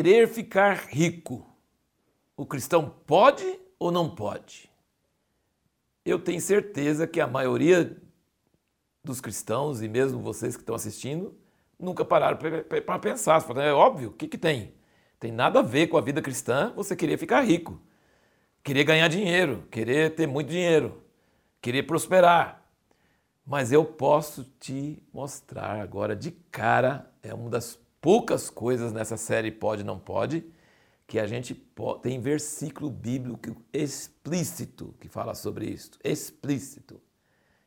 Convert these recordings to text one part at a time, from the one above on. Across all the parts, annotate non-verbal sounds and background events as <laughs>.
querer ficar rico, o cristão pode ou não pode? Eu tenho certeza que a maioria dos cristãos, e mesmo vocês que estão assistindo, nunca pararam para pensar. É óbvio, o que, que tem? Tem nada a ver com a vida cristã você querer ficar rico, querer ganhar dinheiro, querer ter muito dinheiro, querer prosperar. Mas eu posso te mostrar agora de cara, é uma das poucas coisas nessa série Pode Não Pode, que a gente pode, tem versículo bíblico explícito que fala sobre isso, explícito.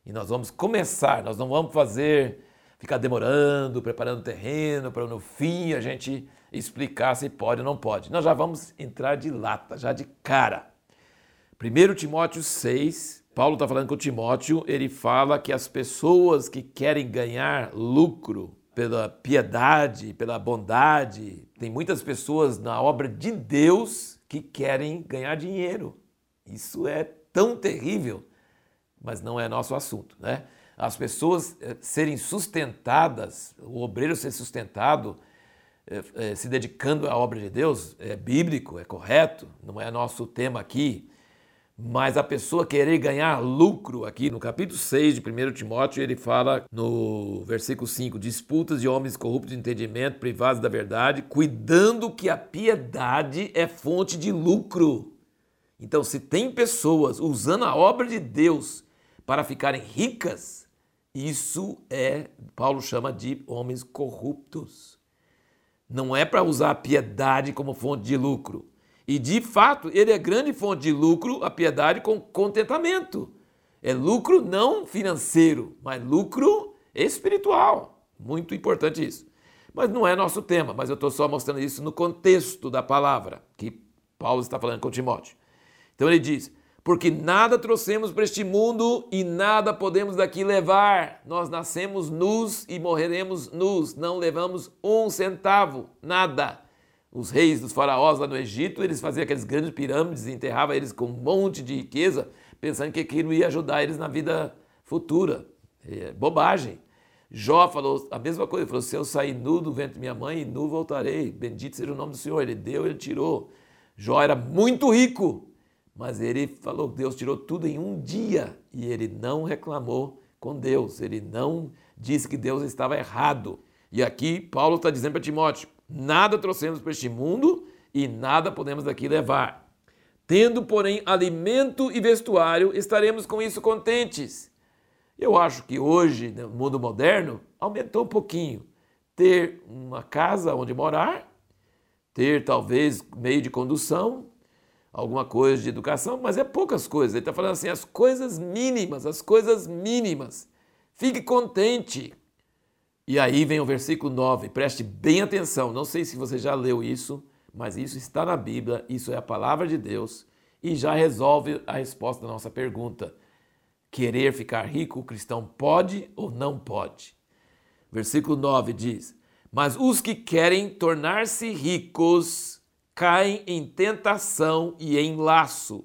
E nós vamos começar, nós não vamos fazer, ficar demorando, preparando terreno para no fim a gente explicar se pode ou não pode. Nós já vamos entrar de lata, já de cara. 1 Timóteo 6, Paulo está falando com Timóteo, ele fala que as pessoas que querem ganhar lucro pela piedade, pela bondade, tem muitas pessoas na obra de Deus que querem ganhar dinheiro. Isso é tão terrível mas não é nosso assunto, né? As pessoas eh, serem sustentadas, o obreiro ser sustentado, eh, eh, se dedicando à obra de Deus, é bíblico, é correto, não é nosso tema aqui. Mas a pessoa querer ganhar lucro aqui, no capítulo 6 de 1 Timóteo, ele fala no versículo 5: disputas de homens corruptos de entendimento, privados da verdade, cuidando que a piedade é fonte de lucro. Então, se tem pessoas usando a obra de Deus para ficarem ricas, isso é, Paulo chama de homens corruptos. Não é para usar a piedade como fonte de lucro. E de fato, ele é grande fonte de lucro, a piedade com contentamento. É lucro não financeiro, mas lucro espiritual. Muito importante isso. Mas não é nosso tema, mas eu estou só mostrando isso no contexto da palavra que Paulo está falando com Timóteo. Então ele diz: porque nada trouxemos para este mundo e nada podemos daqui levar. Nós nascemos nus e morreremos nus, não levamos um centavo, nada. Os reis dos faraós lá no Egito, eles faziam aqueles grandes pirâmides e enterravam eles com um monte de riqueza, pensando que aquilo ia ajudar eles na vida futura. É bobagem. Jó falou a mesma coisa, ele falou, se eu sair nu do ventre de minha mãe, nu voltarei, bendito seja o nome do Senhor. Ele deu, ele tirou. Jó era muito rico, mas ele falou que Deus tirou tudo em um dia e ele não reclamou com Deus, ele não disse que Deus estava errado. E aqui Paulo está dizendo para Timóteo: nada trouxemos para este mundo e nada podemos daqui levar. Tendo, porém, alimento e vestuário, estaremos com isso contentes. Eu acho que hoje, no mundo moderno, aumentou um pouquinho. Ter uma casa onde morar, ter talvez meio de condução, alguma coisa de educação, mas é poucas coisas. Ele está falando assim, as coisas mínimas, as coisas mínimas. Fique contente. E aí vem o versículo 9, preste bem atenção. Não sei se você já leu isso, mas isso está na Bíblia, isso é a palavra de Deus e já resolve a resposta da nossa pergunta. Querer ficar rico, o cristão pode ou não pode? Versículo 9 diz: Mas os que querem tornar-se ricos caem em tentação e em laço,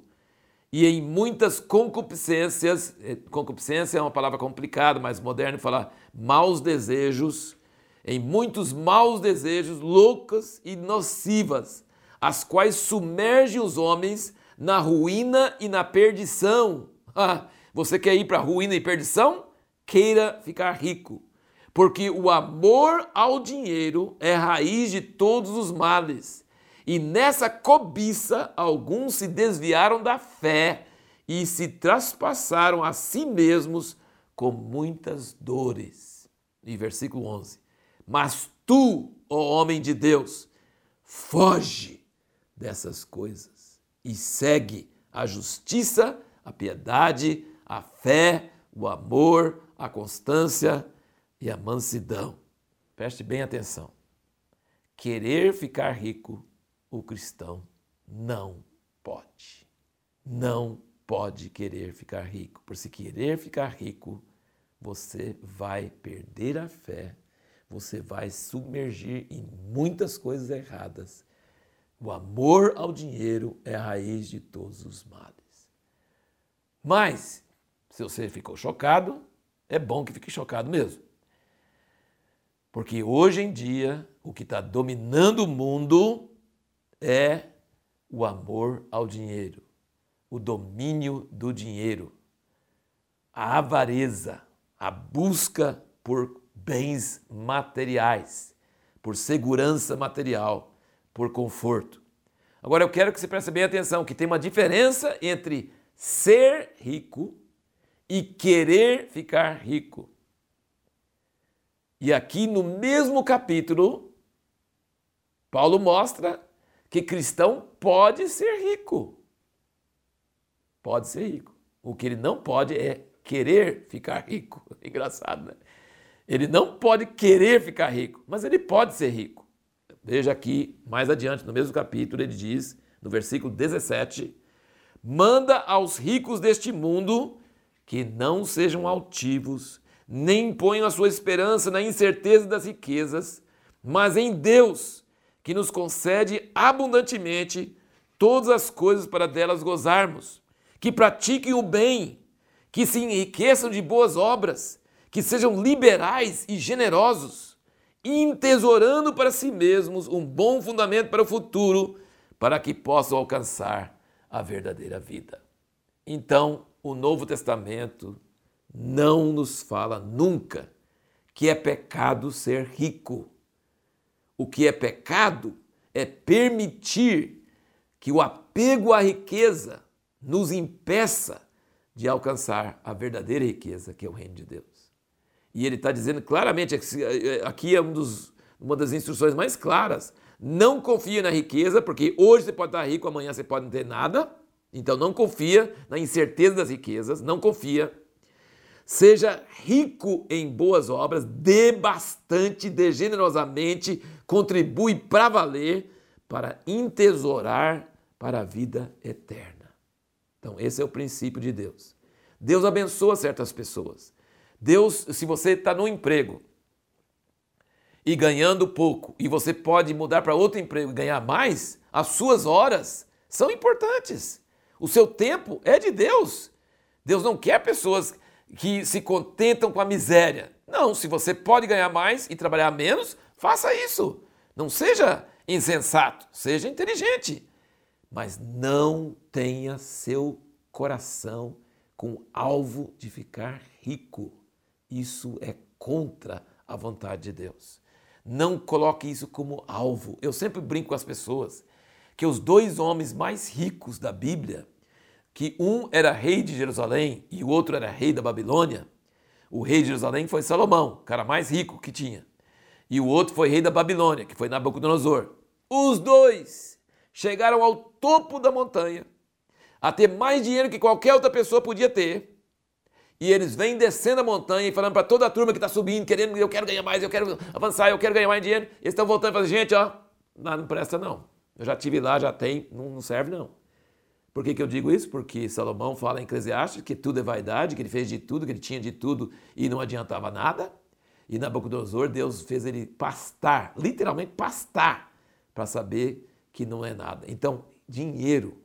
e em muitas concupiscências. Eh, concupiscência é uma palavra complicada, mas moderno falar maus desejos, em muitos maus desejos, loucas e nocivas, as quais submergem os homens na ruína e na perdição. <laughs> Ah, você quer ir para ruína e perdição? Queira ficar rico, porque o amor ao dinheiro é raiz de todos os males e nessa cobiça, alguns se desviaram da fé e se traspassaram a si mesmos com muitas dores. E versículo 11: Mas tu, ó homem de Deus, foge dessas coisas e segue a justiça, a piedade, a fé, o amor, a constância e a mansidão. Preste bem atenção. Querer ficar rico o cristão não pode. Não pode querer ficar rico, por se querer ficar rico, você vai perder a fé, você vai submergir em muitas coisas erradas. O amor ao dinheiro é a raiz de todos os males. Mas, se você ficou chocado, é bom que fique chocado mesmo. Porque hoje em dia, o que está dominando o mundo é o amor ao dinheiro, o domínio do dinheiro, a avareza, a busca por bens materiais, por segurança material, por conforto. Agora eu quero que você preste bem atenção que tem uma diferença entre ser rico e querer ficar rico. E aqui no mesmo capítulo, Paulo mostra que cristão pode ser rico. Pode ser rico. O que ele não pode é querer ficar rico. <laughs> Engraçado, né? Ele não pode querer ficar rico, mas ele pode ser rico. Veja aqui, mais adiante, no mesmo capítulo, ele diz, no versículo 17: Manda aos ricos deste mundo que não sejam altivos, nem ponham a sua esperança na incerteza das riquezas, mas em Deus, que nos concede abundantemente todas as coisas para delas gozarmos, que pratiquem o bem, que se enriqueçam de boas obras, que sejam liberais e generosos, entesourando para si mesmos um bom fundamento para o futuro, para que possam alcançar a verdadeira vida. Então, o Novo Testamento não nos fala nunca que é pecado ser rico. O que é pecado é permitir que o apego à riqueza nos impeça de alcançar a verdadeira riqueza, que é o reino de Deus. E ele está dizendo claramente, aqui é um dos, uma das instruções mais claras: não confia na riqueza, porque hoje você pode estar rico, amanhã você pode não ter nada. Então não confia na incerteza das riquezas, não confia. Seja rico em boas obras, dê bastante, dê generosamente, contribui para valer, para entesourar para a vida eterna. Então, esse é o princípio de Deus. Deus abençoa certas pessoas. Deus, se você está no emprego e ganhando pouco, e você pode mudar para outro emprego e ganhar mais, as suas horas são importantes. O seu tempo é de Deus. Deus não quer pessoas que se contentam com a miséria. Não, se você pode ganhar mais e trabalhar menos, faça isso. Não seja insensato, seja inteligente. Mas não tenha seu coração com alvo de ficar rico. Isso é contra a vontade de Deus. Não coloque isso como alvo. Eu sempre brinco com as pessoas que os dois homens mais ricos da Bíblia, que um era rei de Jerusalém e o outro era rei da Babilônia, o rei de Jerusalém foi Salomão, o cara mais rico que tinha. E o outro foi rei da Babilônia, que foi Nabucodonosor. Os dois chegaram ao topo da montanha, a ter mais dinheiro que qualquer outra pessoa podia ter. E eles vêm descendo a montanha e falando para toda a turma que está subindo, querendo, eu quero ganhar mais, eu quero avançar, eu quero ganhar mais dinheiro. Eles estão voltando e falando, gente, ó, não, presta não. Eu já tive lá, já tem, não, não serve não. Por que, que eu digo isso? Porque Salomão fala em Eclesiastes que tudo é vaidade, que ele fez de tudo, que ele tinha de tudo e não adiantava nada. E Nabucodonosor, Deus fez ele pastar, literalmente pastar, para saber que não é nada. Então, dinheiro,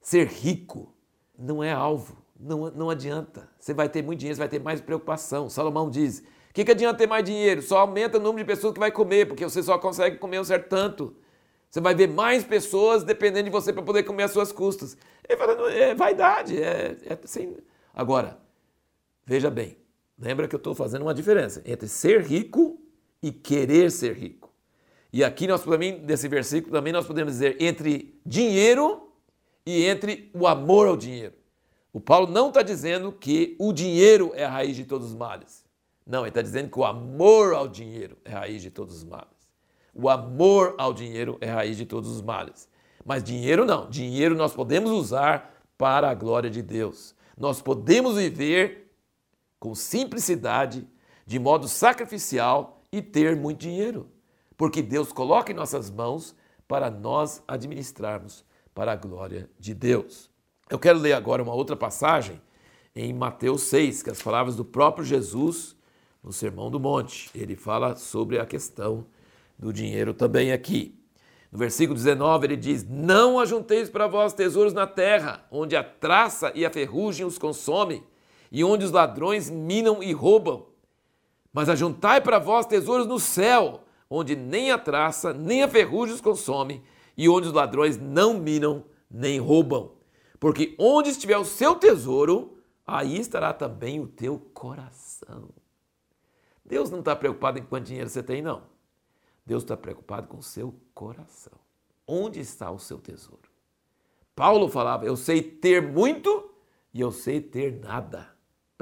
ser rico, não é alvo, não, não adianta. Você vai ter muito dinheiro, você vai ter mais preocupação. Salomão diz: o que, que adianta ter mais dinheiro? Só aumenta o número de pessoas que vai comer, porque você só consegue comer um certo tanto. Você vai ver mais pessoas dependendo de você para poder comer as suas custas. Ele fala, é vaidade, é, é assim. Agora, veja bem, lembra que eu estou fazendo uma diferença entre ser rico e querer ser rico. E aqui nós também, nesse versículo, também nós podemos dizer entre dinheiro e entre o amor ao dinheiro. O Paulo não está dizendo que o dinheiro é a raiz de todos os males. Não, ele está dizendo que o amor ao dinheiro é a raiz de todos os males. O amor ao dinheiro é a raiz de todos os males. Mas dinheiro não. Dinheiro nós podemos usar para a glória de Deus. Nós podemos viver com simplicidade, de modo sacrificial e ter muito dinheiro. Porque Deus coloca em nossas mãos para nós administrarmos para a glória de Deus. Eu quero ler agora uma outra passagem em Mateus 6, que é as palavras do próprio Jesus no Sermão do Monte. Ele fala sobre a questão do dinheiro também aqui. No versículo 19 ele diz: Não ajunteis para vós tesouros na terra, onde a traça e a ferrugem os consomem, e onde os ladrões minam e roubam. Mas ajuntai para vós tesouros no céu, onde nem a traça nem a ferrugem os consomem, e onde os ladrões não minam nem roubam. Porque onde estiver o seu tesouro, aí estará também o teu coração. Deus não está preocupado em quanto dinheiro você tem, não. Deus está preocupado com o seu coração. Onde está o seu tesouro? Paulo falava: Eu sei ter muito e eu sei ter nada.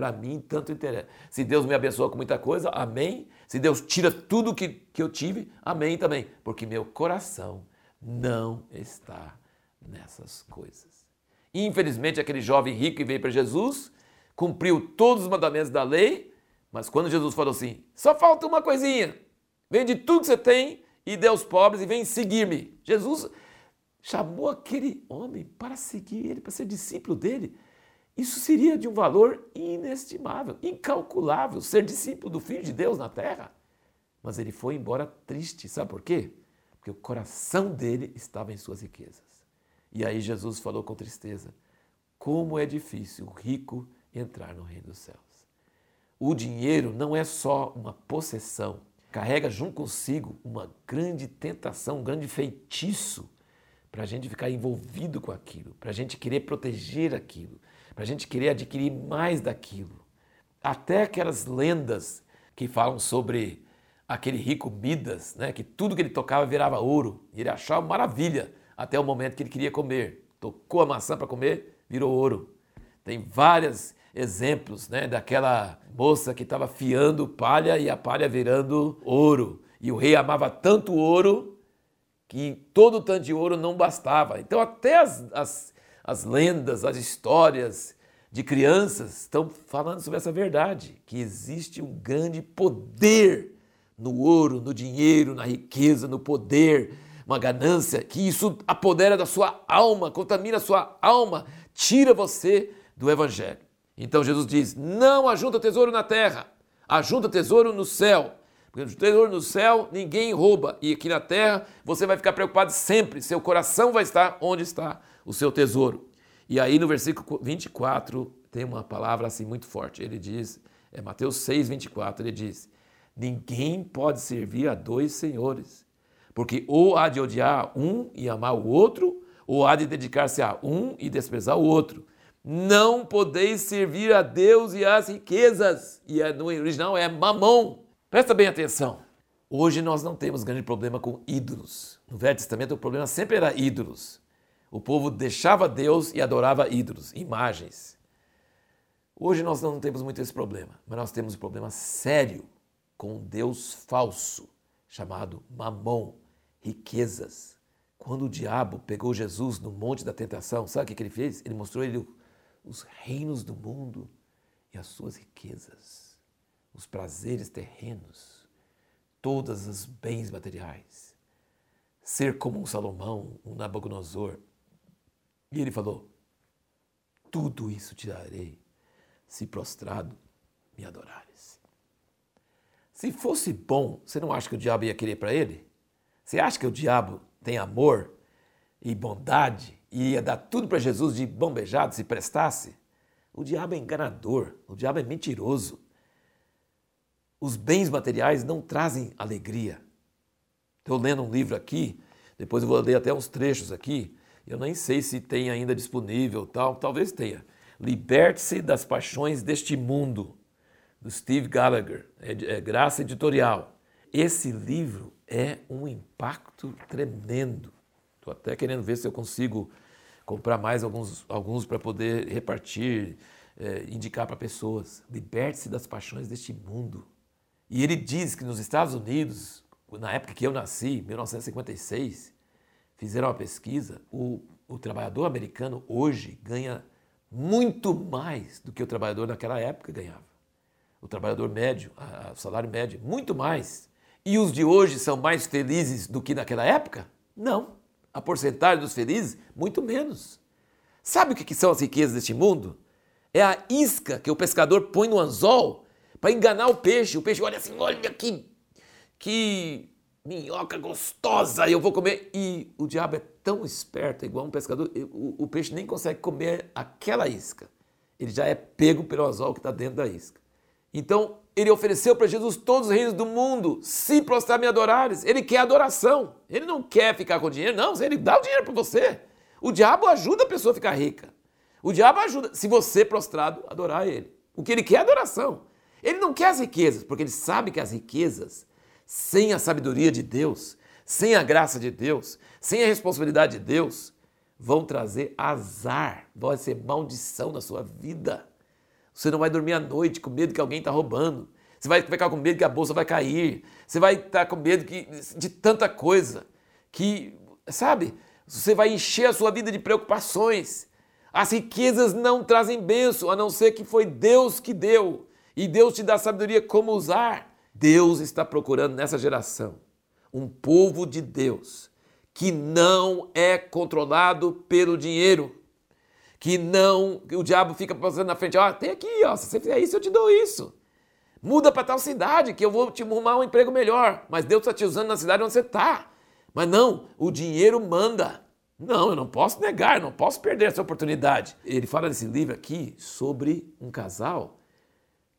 Para mim, tanto interessa. Se Deus me abençoa com muita coisa, amém. Se Deus tira tudo que, que eu tive, amém também. Porque meu coração não está nessas coisas. Infelizmente, aquele jovem rico que veio para Jesus cumpriu todos os mandamentos da lei, mas quando Jesus falou assim: só falta uma coisinha, vende tudo que você tem e dê aos pobres e vem seguir-me. Jesus chamou aquele homem para seguir ele, para ser discípulo dele. Isso seria de um valor inestimável, incalculável, ser discípulo do Filho de Deus na terra. Mas ele foi embora triste, sabe por quê? Porque o coração dele estava em suas riquezas. E aí Jesus falou com tristeza: como é difícil o rico entrar no reino dos céus. O dinheiro não é só uma possessão, carrega junto consigo uma grande tentação, um grande feitiço para a gente ficar envolvido com aquilo, para a gente querer proteger aquilo, para a gente querer adquirir mais daquilo. Até aquelas lendas que falam sobre aquele rico Midas, né, que tudo que ele tocava virava ouro, e ele achava maravilha até o momento que ele queria comer. Tocou a maçã para comer, virou ouro. Tem vários exemplos né, daquela moça que estava fiando palha e a palha virando ouro. E o rei amava tanto ouro que todo o tanto de ouro não bastava. Então, até as, as as lendas, as histórias de crianças estão falando sobre essa verdade, que existe um grande poder no ouro, no dinheiro, na riqueza, no poder, uma ganância, que isso apodera da sua alma, contamina a sua alma, tira você do evangelho. Então Jesus diz: não ajunta tesouro na terra, ajunta tesouro no céu. Porque o tesouro no céu ninguém rouba, e aqui na terra você vai ficar preocupado sempre, seu coração vai estar onde está o seu tesouro. E aí no versículo 24 tem uma palavra assim muito forte. Ele diz, é Mateus 6, 24, ele diz: Ninguém pode servir a dois senhores, porque ou há de odiar um e amar o outro, ou há de dedicar-se a um e desprezar o outro. Não podeis servir a Deus e às riquezas. E é, no original é mamão. Presta bem atenção. Hoje nós não temos grande problema com ídolos. No Velho Testamento o problema sempre era ídolos. O povo deixava Deus e adorava ídolos, imagens. Hoje nós não temos muito esse problema, mas nós temos um problema sério com um Deus falso chamado Mamon, riquezas. Quando o diabo pegou Jesus no monte da tentação, sabe o que ele fez? Ele mostrou ele os reinos do mundo e as suas riquezas, os prazeres terrenos, todos os bens materiais. Ser como um Salomão, um Nabucodonosor, e ele falou: Tudo isso te darei, se prostrado me adorares. Se fosse bom, você não acha que o diabo ia querer para ele? Você acha que o diabo tem amor e bondade e ia dar tudo para Jesus de bom beijado se prestasse? O diabo é enganador, o diabo é mentiroso. Os bens materiais não trazem alegria. Estou lendo um livro aqui, depois eu vou ler até uns trechos aqui, eu nem sei se tem ainda disponível, tal, talvez tenha. Liberte-se das paixões deste mundo, do Steve Gallagher, é, é Graça Editorial. Esse livro é um impacto tremendo. Estou até querendo ver se eu consigo comprar mais alguns, alguns para poder repartir, é, indicar para pessoas. Liberte-se das paixões deste mundo. E ele diz que nos Estados Unidos, na época que eu nasci, 1956, fizeram uma pesquisa, o, o trabalhador americano hoje ganha muito mais do que o trabalhador naquela época ganhava. O trabalhador médio, o salário médio, muito mais. E os de hoje são mais felizes do que naquela época? Não. A porcentagem dos felizes, muito menos. Sabe o que são as riquezas deste mundo? É a isca que o pescador põe no anzol para enganar o peixe. O peixe olha assim, olha que, que minhoca gostosa, eu vou comer. E o diabo é tão esperto, é igual um pescador, o, o peixe nem consegue comer aquela isca. Ele já é pego pelo anzol que está dentro da isca. Então, ele ofereceu para Jesus todos os reinos do mundo, se prostrar me adorares. Ele quer adoração. Ele não quer ficar com dinheiro, não. Ele dá o dinheiro para você. O diabo ajuda a pessoa a ficar rica. O diabo ajuda, se você prostrado, adorar ele. O que ele quer é adoração. Ele não quer as riquezas, porque ele sabe que as riquezas, sem a sabedoria de Deus, sem a graça de Deus, sem a responsabilidade de Deus, vão trazer azar, vai ser maldição na sua vida. Você não vai dormir à noite com medo que alguém está roubando. Você vai ficar com medo que a bolsa vai cair. Você vai estar com medo que, de tanta coisa que, sabe, você vai encher a sua vida de preocupações. As riquezas não trazem bênção, a não ser que foi Deus que deu. E Deus te dá sabedoria como usar. Deus está procurando nessa geração um povo de Deus que não é controlado pelo dinheiro, que não, o diabo fica passando na frente, ó, oh, tem aqui, ó, se você fizer isso eu te dou isso. Muda para tal cidade que eu vou te arrumar um emprego melhor, mas Deus está te usando na cidade onde você está. Mas não, o dinheiro manda. Não, eu não posso negar, não posso perder essa oportunidade. Ele fala nesse livro aqui sobre um casal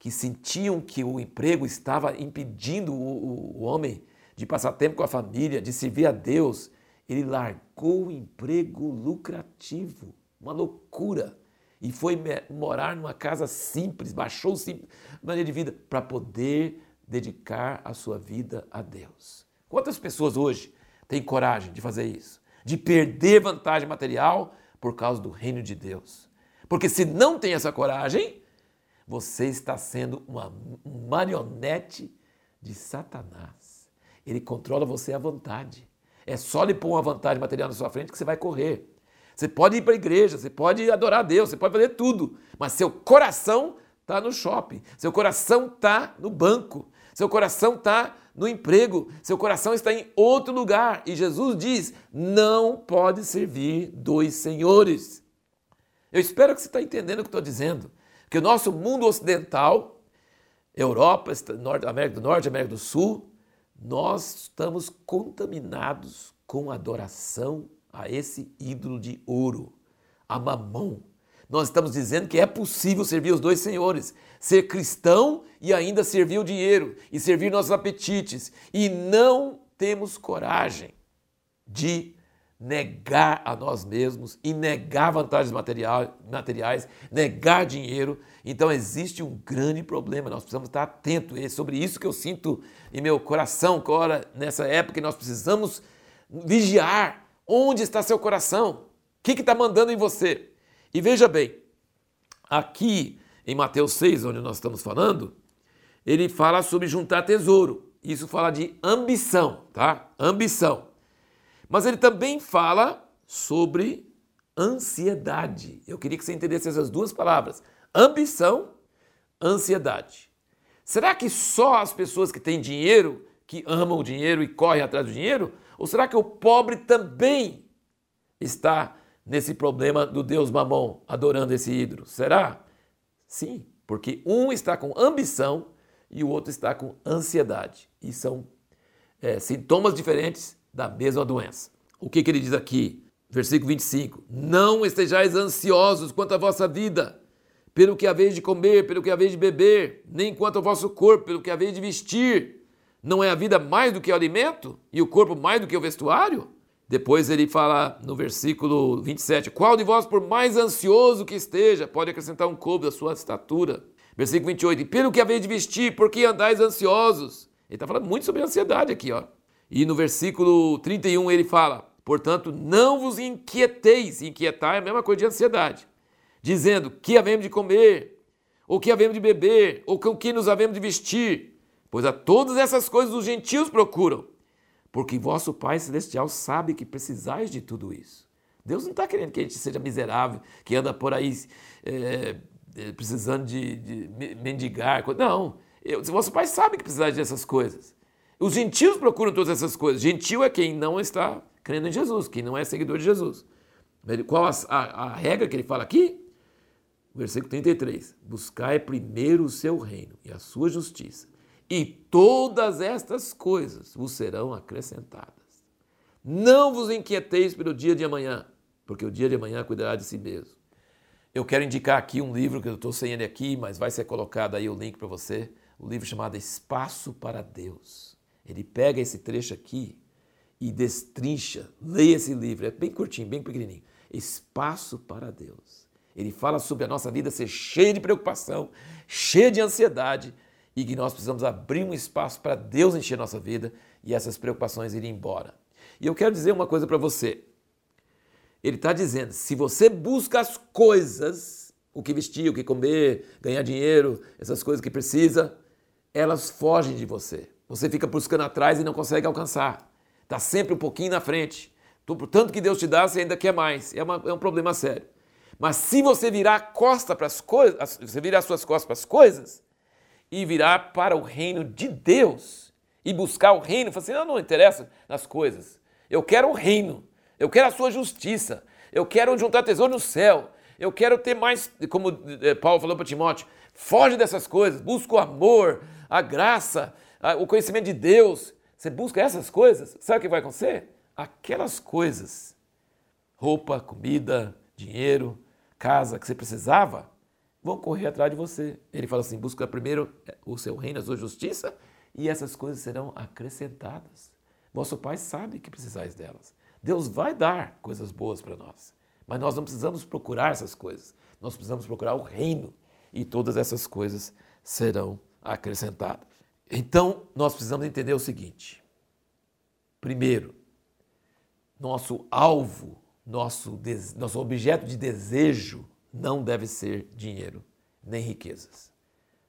que sentiam que o emprego estava impedindo o, o, homem de passar tempo com a família, de servir a Deus. Ele largou o emprego lucrativo, uma loucura, e foi morar numa casa simples, baixou a maneira de vida para poder dedicar a sua vida a Deus. Quantas pessoas hoje têm coragem de fazer isso? de perder vantagem material por causa do reino de Deus. Porque se não tem essa coragem, você está sendo uma marionete de Satanás. Ele controla você à vontade. É só lhe pôr uma vantagem material na sua frente que você vai correr. Você pode ir para a igreja, você pode adorar a Deus, você pode fazer tudo, mas seu coração está no shopping, seu coração está no banco, seu coração está no emprego, seu coração está em outro lugar. E Jesus diz: não pode servir dois senhores. Eu espero que você está entendendo o que estou dizendo. Que o nosso mundo ocidental, Europa, América do Norte, América do Sul, nós estamos contaminados com adoração a esse ídolo de ouro, a mamão. Nós estamos dizendo que é possível servir os dois senhores ser cristão e ainda servir o dinheiro e servir nossos apetites. E não temos coragem de negar a nós mesmos e negar vantagens materiais, negar dinheiro. Então existe um grande problema, nós precisamos estar atentos. É sobre isso que eu sinto em meu coração, agora, nessa época, que nós precisamos vigiar onde está seu coração, o que está mandando em você. E veja bem, aqui em Mateus 6, onde nós estamos falando, ele fala sobre juntar tesouro. Isso fala de ambição, tá? Ambição. Mas ele também fala sobre ansiedade. Eu queria que você entendesse essas duas palavras: ambição, ansiedade. Será que só as pessoas que têm dinheiro, que amam o dinheiro e correm atrás do dinheiro? Ou será que o pobre também está nesse problema do Deus Mamon, adorando esse ídolo? Será? Sim, porque um está com ambição e o outro está com ansiedade. E são é, sintomas diferentes da mesma doença. O que, que ele diz aqui? Versículo 25: Não estejais ansiosos quanto à vossa vida, pelo que haveis de comer, pelo que haveis de beber, nem quanto ao vosso corpo, pelo que haveis de vestir. Não é a vida mais do que o alimento e o corpo mais do que o vestuário? Depois ele fala no versículo 27, qual de vós, por mais ansioso que esteja, pode acrescentar um cobo da sua estatura? Versículo 28, e pelo que haveis de vestir, por que andais ansiosos? Ele está falando muito sobre ansiedade aqui, ó. E no versículo 31 ele fala, portanto, não vos inquieteis, inquietar é a mesma coisa de ansiedade, dizendo, que havemos de comer, ou que havemos de beber, ou com que nos havemos de vestir, pois a todas essas coisas os gentios procuram porque vosso Pai Celestial sabe que precisais de tudo isso. Deus não está querendo que a gente seja miserável, que anda por aí é, precisando de, de mendigar. Não, eu, vosso Pai sabe que precisais dessas coisas. Os gentios procuram todas essas coisas. Gentil é quem não está crendo em Jesus, quem não é seguidor de Jesus. Qual a, a, a regra que ele fala aqui? Versículo 33. Buscai primeiro o seu reino e a sua justiça e todas estas coisas vos serão acrescentadas. Não vos inquieteis pelo dia de amanhã, porque o dia de amanhã cuidará de si mesmo. Eu quero indicar aqui um livro que eu estou sem ele aqui, mas vai ser colocado aí o link para você. o livro chamado Espaço para Deus. Ele pega esse trecho aqui e destrincha, leia esse livro, é bem curtinho, bem pequenininho. Espaço para Deus. Ele fala sobre a nossa vida ser cheia de preocupação, cheia de ansiedade e que nós precisamos abrir um espaço para Deus encher nossa vida e essas preocupações irem embora. E eu quero dizer uma coisa para você. Ele está dizendo: se você busca as coisas, o que vestir, o que comer, ganhar dinheiro, essas coisas que precisa, elas fogem de você. Você fica buscando atrás e não consegue alcançar. Está sempre um pouquinho na frente. Tanto que Deus te dá, você ainda quer mais. É, uma, é um problema sério. Mas se você virar a costa para as coisas, você virar as suas costas para as coisas e virar para o reino de Deus e buscar o reino, falar assim, não, não interessa nas coisas. Eu quero o reino. Eu quero a sua justiça. Eu quero juntar tesouro no céu. Eu quero ter mais, como eh, Paulo falou para Timóteo, foge dessas coisas, busca o amor, a graça, o conhecimento de Deus. Você busca essas coisas, sabe o que vai acontecer? Aquelas coisas, roupa, comida, dinheiro, casa que você precisava, vão correr atrás de você. Ele fala assim: busca primeiro o seu reino, a sua justiça, e essas coisas serão acrescentadas. Vosso Pai sabe que precisais delas. Deus vai dar coisas boas para nós, mas nós não precisamos procurar essas coisas. Nós precisamos procurar o reino e todas essas coisas serão acrescentadas. Então, nós precisamos entender o seguinte: primeiro, nosso alvo nosso, nosso objeto de desejo não deve ser dinheiro nem riquezas.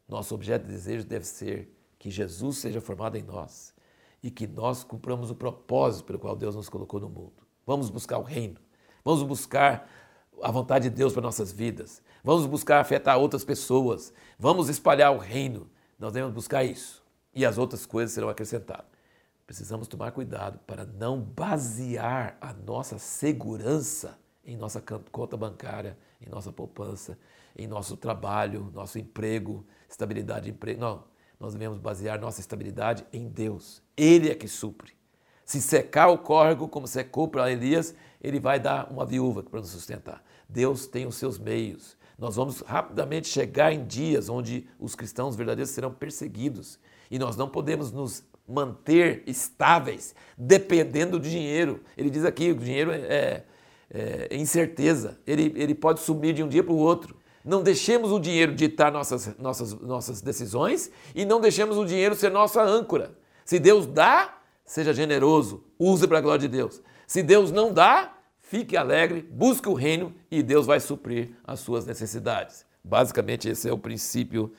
Nosso objeto de desejo deve ser que Jesus seja formado em nós e que nós cumpramos o propósito pelo qual Deus nos colocou no mundo. Vamos buscar o reino, vamos buscar a vontade de Deus para nossas vidas, vamos buscar afetar outras pessoas, vamos espalhar o reino. Nós devemos buscar isso e as outras coisas serão acrescentadas precisamos tomar cuidado para não basear a nossa segurança em nossa conta bancária, em nossa poupança, em nosso trabalho, nosso emprego, estabilidade de emprego. Não, nós devemos basear nossa estabilidade em Deus. Ele é que supre. Se secar o córrego, como secou para Elias, ele vai dar uma viúva para nos sustentar. Deus tem os seus meios. Nós vamos rapidamente chegar em dias onde os cristãos verdadeiros serão perseguidos. E nós não podemos nos manter estáveis dependendo do dinheiro. Ele diz aqui: o dinheiro é, é, é incerteza, ele, ele pode sumir de um dia para o outro. Não deixemos o dinheiro ditar nossas, nossas, nossas decisões e não deixemos o dinheiro ser nossa âncora. Se Deus dá, seja generoso, use para a glória de Deus. Se Deus não dá, fique alegre, busque o reino e Deus vai suprir as suas necessidades. Basicamente, esse é o princípio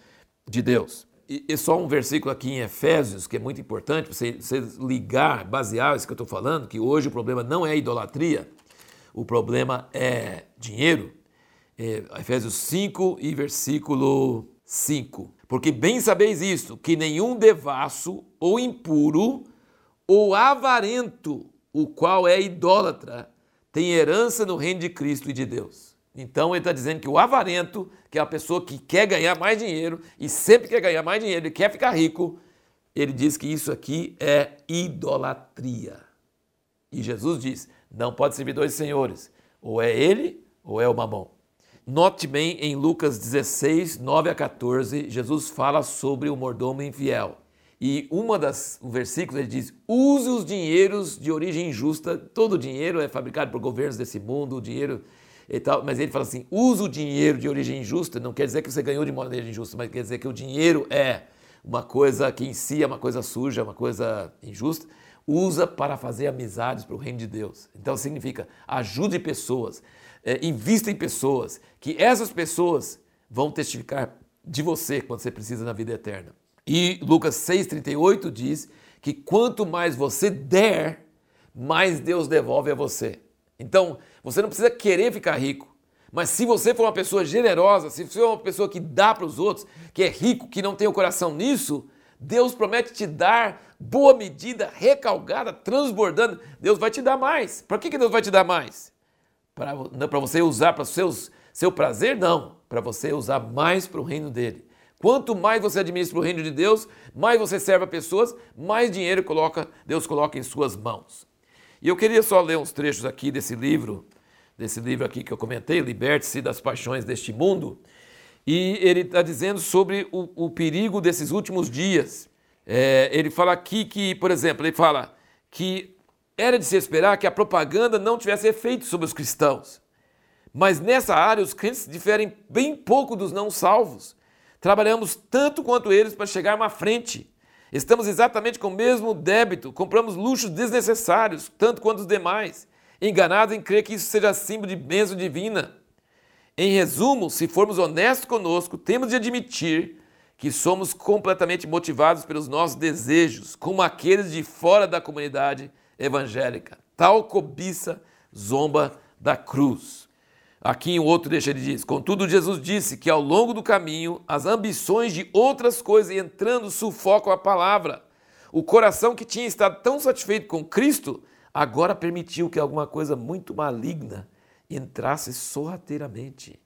de Deus. E, e só um versículo aqui em Efésios, que é muito importante, você, você ligar, basear isso que eu estou falando, que hoje o problema não é idolatria, o problema é dinheiro. É, Efésios 5 e versículo 5. Porque bem sabeis isto, que nenhum devasso ou impuro ou avarento, o qual é idólatra, tem herança no reino de Cristo e de Deus. Então ele está dizendo que o avarento, que é a pessoa que quer ganhar mais dinheiro e sempre quer ganhar mais dinheiro e quer ficar rico, ele diz que isso aqui é idolatria. E Jesus diz: não pode servir dois senhores, ou é ele ou é o mamão. Note bem em Lucas 16, 9 a 14, Jesus fala sobre o mordomo infiel. E uma das um versículos ele diz: use os dinheiros de origem injusta. Todo dinheiro é fabricado por governos desse mundo, o dinheiro e tal, mas ele fala assim: usa o dinheiro de origem injusta, não quer dizer que você ganhou de maneira injusta, mas quer dizer que o dinheiro é uma coisa que em si é uma coisa suja, uma coisa injusta. Usa para fazer amizades para o reino de Deus. Então significa ajude pessoas, é, invista em pessoas, que essas pessoas vão testificar de você quando você precisa na vida eterna. E Lucas 6,38 diz que quanto mais você der, mais Deus devolve a você. Então, você não precisa querer ficar rico. Mas se você for uma pessoa generosa, se você for uma pessoa que dá para os outros, que é rico, que não tem o coração nisso, Deus promete te dar boa medida, recalgada, transbordando. Deus vai te dar mais. Para que, que Deus vai te dar mais? Para você usar para o seu prazer? Não. Para você usar mais para o reino dele. Quanto mais você administra o reino de Deus, mais você serve a pessoas, mais dinheiro coloca, Deus coloca em suas mãos. E eu queria só ler uns trechos aqui desse livro, desse livro aqui que eu comentei, Liberte-se das paixões deste mundo. E ele está dizendo sobre o, o, perigo desses últimos dias. É, ele fala aqui que, por exemplo, ele fala que era de se esperar que a propaganda não tivesse efeito sobre os cristãos. Mas nessa área, os crentes diferem bem pouco dos não salvos. Trabalhamos tanto quanto eles para chegar à frente. Estamos exatamente com o mesmo débito, compramos luxos desnecessários, tanto quanto os demais, enganados em crer que isso seja símbolo de bênção divina. Em resumo, se formos honestos conosco, temos de admitir que somos completamente motivados pelos nossos desejos, como aqueles de fora da comunidade evangélica. Tal cobiça zomba da cruz. Aqui em outro deixa ele diz: Contudo, Jesus disse que ao longo do caminho as ambições de outras coisas entrando sufocam a palavra. O coração que tinha estado tão satisfeito com Cristo agora permitiu que alguma coisa muito maligna entrasse sorrateiramente.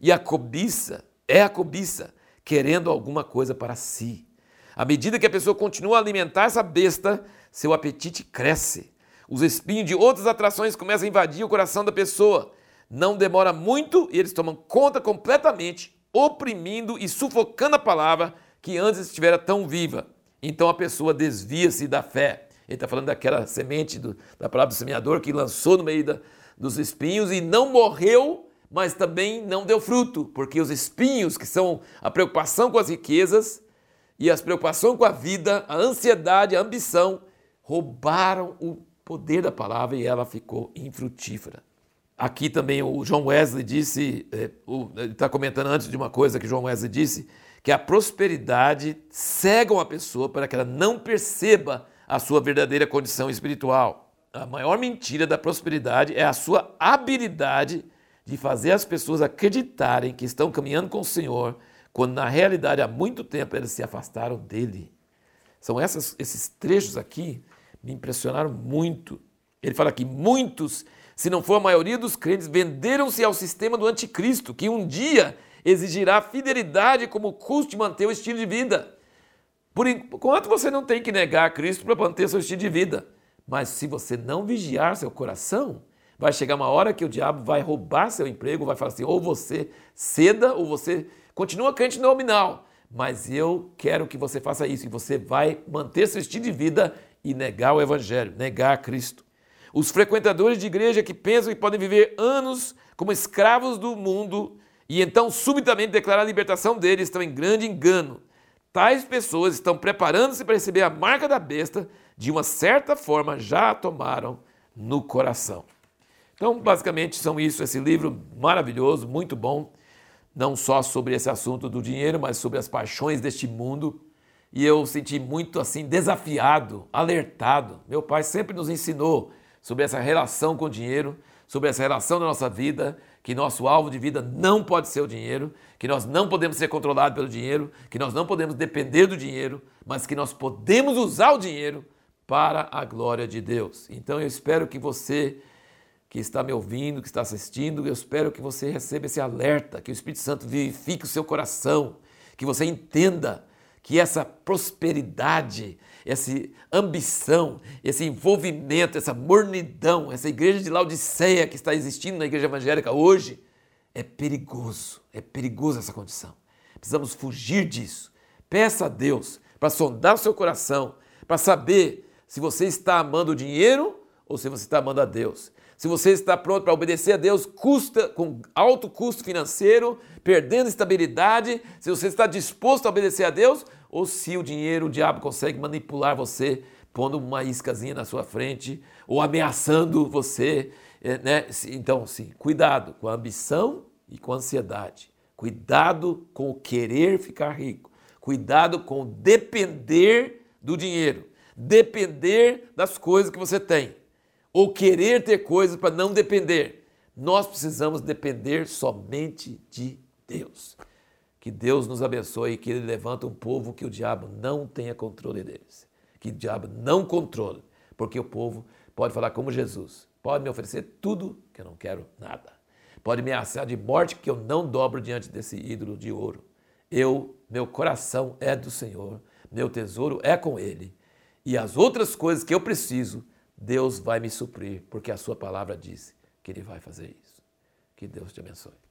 E a cobiça é a cobiça, querendo alguma coisa para si. À medida que a pessoa continua a alimentar essa besta, seu apetite cresce. Os espinhos de outras atrações começam a invadir o coração da pessoa não demora muito e eles tomam conta completamente, oprimindo e sufocando a palavra que antes estivera tão viva. Então a pessoa desvia-se da fé. Ele está falando daquela semente do, da palavra do semeador que lançou no meio da, dos espinhos e não morreu, mas também não deu fruto, porque os espinhos, que são a preocupação com as riquezas e as preocupações com a vida, a ansiedade, a ambição, roubaram o poder da palavra e ela ficou infrutífera. Aqui também o John Wesley disse, é, ele está comentando antes de uma coisa que John Wesley disse, que a prosperidade cega uma pessoa para que ela não perceba a sua verdadeira condição espiritual. A maior mentira da prosperidade é a sua habilidade de fazer as pessoas acreditarem que estão caminhando com o Senhor, quando na realidade há muito tempo elas se afastaram dele. São essas, esses trechos aqui me impressionaram muito. Ele fala que muitos se não for a maioria dos crentes, venderam-se ao sistema do anticristo, que um dia exigirá fidelidade como custo de manter o estilo de vida. Por enquanto você não tem que negar a Cristo para manter seu estilo de vida. Mas se você não vigiar seu coração, vai chegar uma hora que o diabo vai roubar seu emprego, vai falar assim: ou você ceda, ou você continua crente nominal. Mas eu quero que você faça isso e você vai manter seu estilo de vida e negar o Evangelho, negar a Cristo. Os frequentadores de igreja que pensam que podem viver anos como escravos do mundo e então subitamente declarar a libertação deles estão em grande engano. Tais pessoas estão preparando-se para receber a marca da besta, de uma certa forma já a tomaram no coração. Então, basicamente, são isso, esse livro maravilhoso, muito bom, não só sobre esse assunto do dinheiro, mas sobre as paixões deste mundo. E eu senti muito assim desafiado, alertado. Meu pai sempre nos ensinou sobre essa relação com o dinheiro, sobre essa relação da nossa vida, que nosso alvo de vida não pode ser o dinheiro, que nós não podemos ser controlados pelo dinheiro, que nós não podemos depender do dinheiro, mas que nós podemos usar o dinheiro para a glória de Deus. Então eu espero que você que está me ouvindo, que está assistindo, eu espero que você receba esse alerta, que o Espírito Santo vivifique o seu coração, que você entenda que essa prosperidade, essa ambição, esse envolvimento, essa mornidão, essa igreja de Laodiceia que está existindo na igreja evangélica hoje, é perigoso, é perigoso essa condição. Precisamos fugir disso. Peça a Deus para sondar o seu coração, para saber se você está amando o dinheiro ou se você está amando a Deus. Se você está pronto para obedecer a Deus, custa com alto custo financeiro, perdendo estabilidade, se você está disposto a obedecer a Deus, ou se o dinheiro, o diabo consegue manipular você, pondo uma iscazinha na sua frente, ou ameaçando você. É, né? Então, sim, cuidado com a ambição e com a ansiedade. Cuidado com o querer ficar rico. Cuidado com depender do dinheiro. Depender das coisas que você tem ou querer ter coisas para não depender. Nós precisamos depender somente de Deus. Que Deus nos abençoe e que Ele levanta um povo que o diabo não tenha controle deles. Que o diabo não controle, porque o povo pode falar como Jesus. Pode me oferecer tudo que eu não quero nada. Pode me ameaçar de morte que eu não dobro diante desse ídolo de ouro. Eu, meu coração é do Senhor, meu tesouro é com Ele. E as outras coisas que eu preciso, Deus vai me suprir, porque a sua palavra diz que Ele vai fazer isso. Que Deus te abençoe.